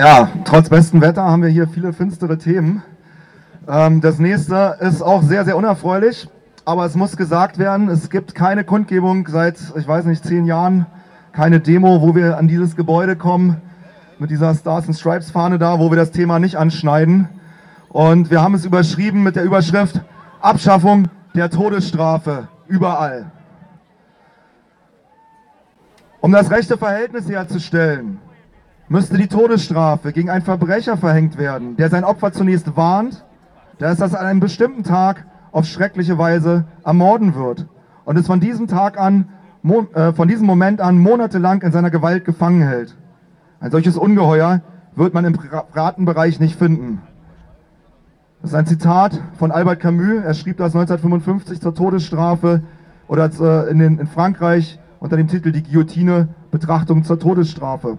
Ja, trotz bestem Wetter haben wir hier viele finstere Themen. Ähm, das nächste ist auch sehr, sehr unerfreulich, aber es muss gesagt werden, es gibt keine Kundgebung seit, ich weiß nicht, zehn Jahren, keine Demo, wo wir an dieses Gebäude kommen, mit dieser Stars and Stripes Fahne da, wo wir das Thema nicht anschneiden. Und wir haben es überschrieben mit der Überschrift Abschaffung der Todesstrafe überall. Um das rechte Verhältnis herzustellen, müsste die Todesstrafe gegen einen Verbrecher verhängt werden, der sein Opfer zunächst warnt, dass es an einem bestimmten Tag auf schreckliche Weise ermorden wird und es von diesem Tag an, äh, von diesem Moment an monatelang in seiner Gewalt gefangen hält. Ein solches Ungeheuer wird man im privaten Bereich nicht finden. Das ist ein Zitat von Albert Camus. Er schrieb das 1955 zur Todesstrafe oder äh, in Frankreich unter dem Titel Die Guillotine, Betrachtung zur Todesstrafe.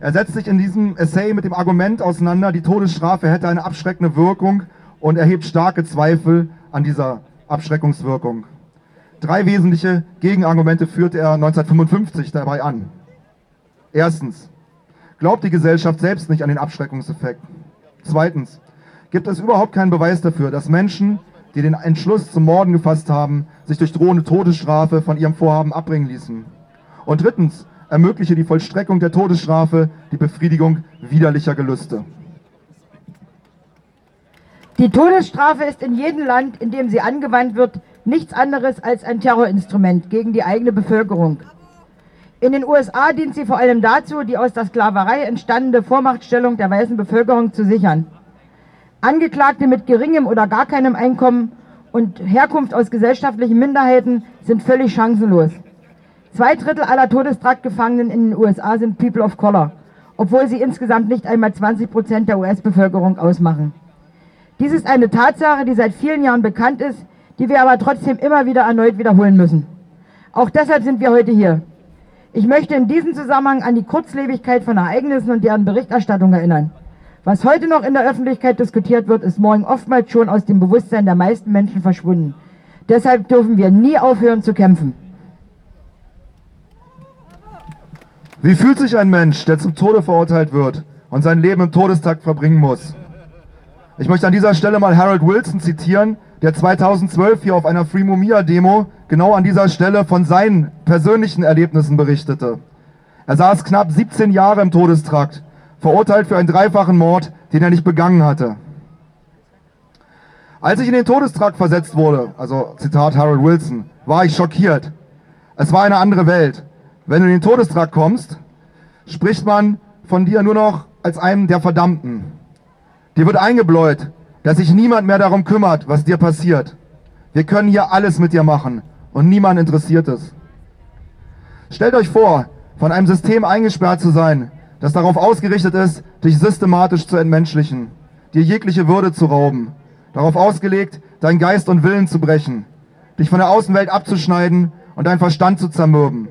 Er setzt sich in diesem Essay mit dem Argument auseinander, die Todesstrafe hätte eine abschreckende Wirkung und erhebt starke Zweifel an dieser Abschreckungswirkung. Drei wesentliche Gegenargumente führte er 1955 dabei an. Erstens, glaubt die Gesellschaft selbst nicht an den Abschreckungseffekt. Zweitens, gibt es überhaupt keinen Beweis dafür, dass Menschen, die den Entschluss zum Morden gefasst haben, sich durch drohende Todesstrafe von ihrem Vorhaben abbringen ließen. Und drittens, ermögliche die Vollstreckung der Todesstrafe die Befriedigung widerlicher Gelüste. Die Todesstrafe ist in jedem Land, in dem sie angewandt wird, nichts anderes als ein Terrorinstrument gegen die eigene Bevölkerung. In den USA dient sie vor allem dazu, die aus der Sklaverei entstandene Vormachtstellung der weißen Bevölkerung zu sichern. Angeklagte mit geringem oder gar keinem Einkommen und Herkunft aus gesellschaftlichen Minderheiten sind völlig chancenlos. Zwei Drittel aller Todestraktgefangenen in den USA sind People of Color, obwohl sie insgesamt nicht einmal 20 Prozent der US-Bevölkerung ausmachen. Dies ist eine Tatsache, die seit vielen Jahren bekannt ist, die wir aber trotzdem immer wieder erneut wiederholen müssen. Auch deshalb sind wir heute hier. Ich möchte in diesem Zusammenhang an die Kurzlebigkeit von Ereignissen und deren Berichterstattung erinnern. Was heute noch in der Öffentlichkeit diskutiert wird, ist morgen oftmals schon aus dem Bewusstsein der meisten Menschen verschwunden. Deshalb dürfen wir nie aufhören zu kämpfen. Wie fühlt sich ein Mensch, der zum Tode verurteilt wird und sein Leben im Todestakt verbringen muss? Ich möchte an dieser Stelle mal Harold Wilson zitieren, der 2012 hier auf einer Free Mumia Demo genau an dieser Stelle von seinen persönlichen Erlebnissen berichtete. Er saß knapp 17 Jahre im Todestrakt, verurteilt für einen dreifachen Mord, den er nicht begangen hatte. Als ich in den Todestrakt versetzt wurde, also Zitat Harold Wilson, war ich schockiert. Es war eine andere Welt. Wenn du in den Todestrakt kommst, spricht man von dir nur noch als einem der Verdammten. Dir wird eingebläut, dass sich niemand mehr darum kümmert, was dir passiert. Wir können hier alles mit dir machen und niemand interessiert es. Stellt euch vor, von einem System eingesperrt zu sein, das darauf ausgerichtet ist, dich systematisch zu entmenschlichen, dir jegliche Würde zu rauben, darauf ausgelegt, deinen Geist und Willen zu brechen, dich von der Außenwelt abzuschneiden und deinen Verstand zu zermürben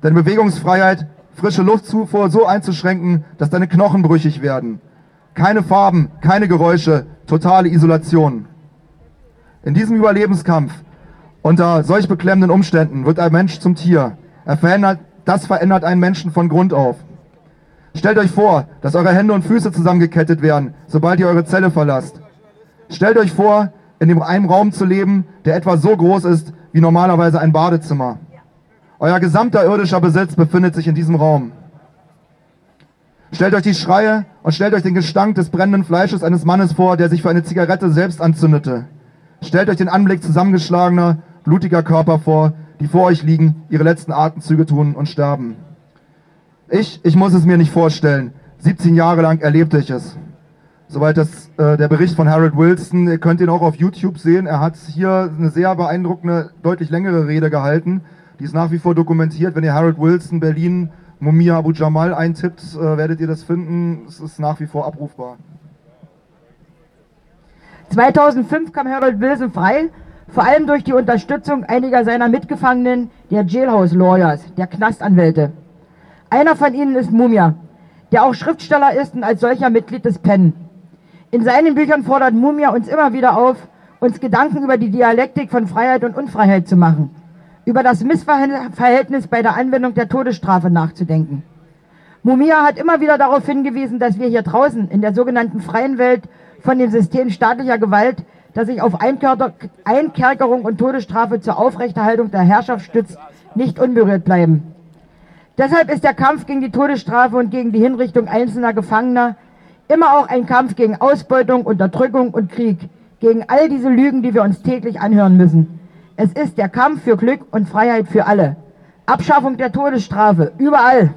deine Bewegungsfreiheit, frische Luftzufuhr so einzuschränken, dass deine Knochen brüchig werden. Keine Farben, keine Geräusche, totale Isolation. In diesem Überlebenskampf unter solch beklemmenden Umständen wird ein Mensch zum Tier. Er verändert, das verändert einen Menschen von Grund auf. Stellt euch vor, dass eure Hände und Füße zusammengekettet werden, sobald ihr eure Zelle verlasst. Stellt euch vor, in dem einen Raum zu leben, der etwa so groß ist wie normalerweise ein Badezimmer. Euer gesamter irdischer Besitz befindet sich in diesem Raum. Stellt euch die Schreie und stellt euch den Gestank des brennenden Fleisches eines Mannes vor, der sich für eine Zigarette selbst anzündete. Stellt euch den Anblick zusammengeschlagener, blutiger Körper vor, die vor euch liegen, ihre letzten Atemzüge tun und sterben. Ich, ich muss es mir nicht vorstellen. 17 Jahre lang erlebte ich es. Soweit das äh, der Bericht von Harold Wilson. Ihr könnt ihn auch auf YouTube sehen. Er hat hier eine sehr beeindruckende, deutlich längere Rede gehalten. Die ist nach wie vor dokumentiert. Wenn ihr Harold Wilson, Berlin, Mumia Abu Jamal eintippt, äh, werdet ihr das finden. Es ist nach wie vor abrufbar. 2005 kam Harold Wilson frei, vor allem durch die Unterstützung einiger seiner Mitgefangenen, der Jailhouse Lawyers, der Knastanwälte. Einer von ihnen ist Mumia, der auch Schriftsteller ist und als solcher Mitglied des PEN. In seinen Büchern fordert Mumia uns immer wieder auf, uns Gedanken über die Dialektik von Freiheit und Unfreiheit zu machen über das Missverhältnis bei der Anwendung der Todesstrafe nachzudenken. Mumia hat immer wieder darauf hingewiesen, dass wir hier draußen in der sogenannten freien Welt von dem System staatlicher Gewalt, das sich auf Einkerkerung und Todesstrafe zur Aufrechterhaltung der Herrschaft stützt, nicht unberührt bleiben. Deshalb ist der Kampf gegen die Todesstrafe und gegen die Hinrichtung einzelner Gefangener immer auch ein Kampf gegen Ausbeutung, Unterdrückung und Krieg, gegen all diese Lügen, die wir uns täglich anhören müssen. Es ist der Kampf für Glück und Freiheit für alle. Abschaffung der Todesstrafe, überall.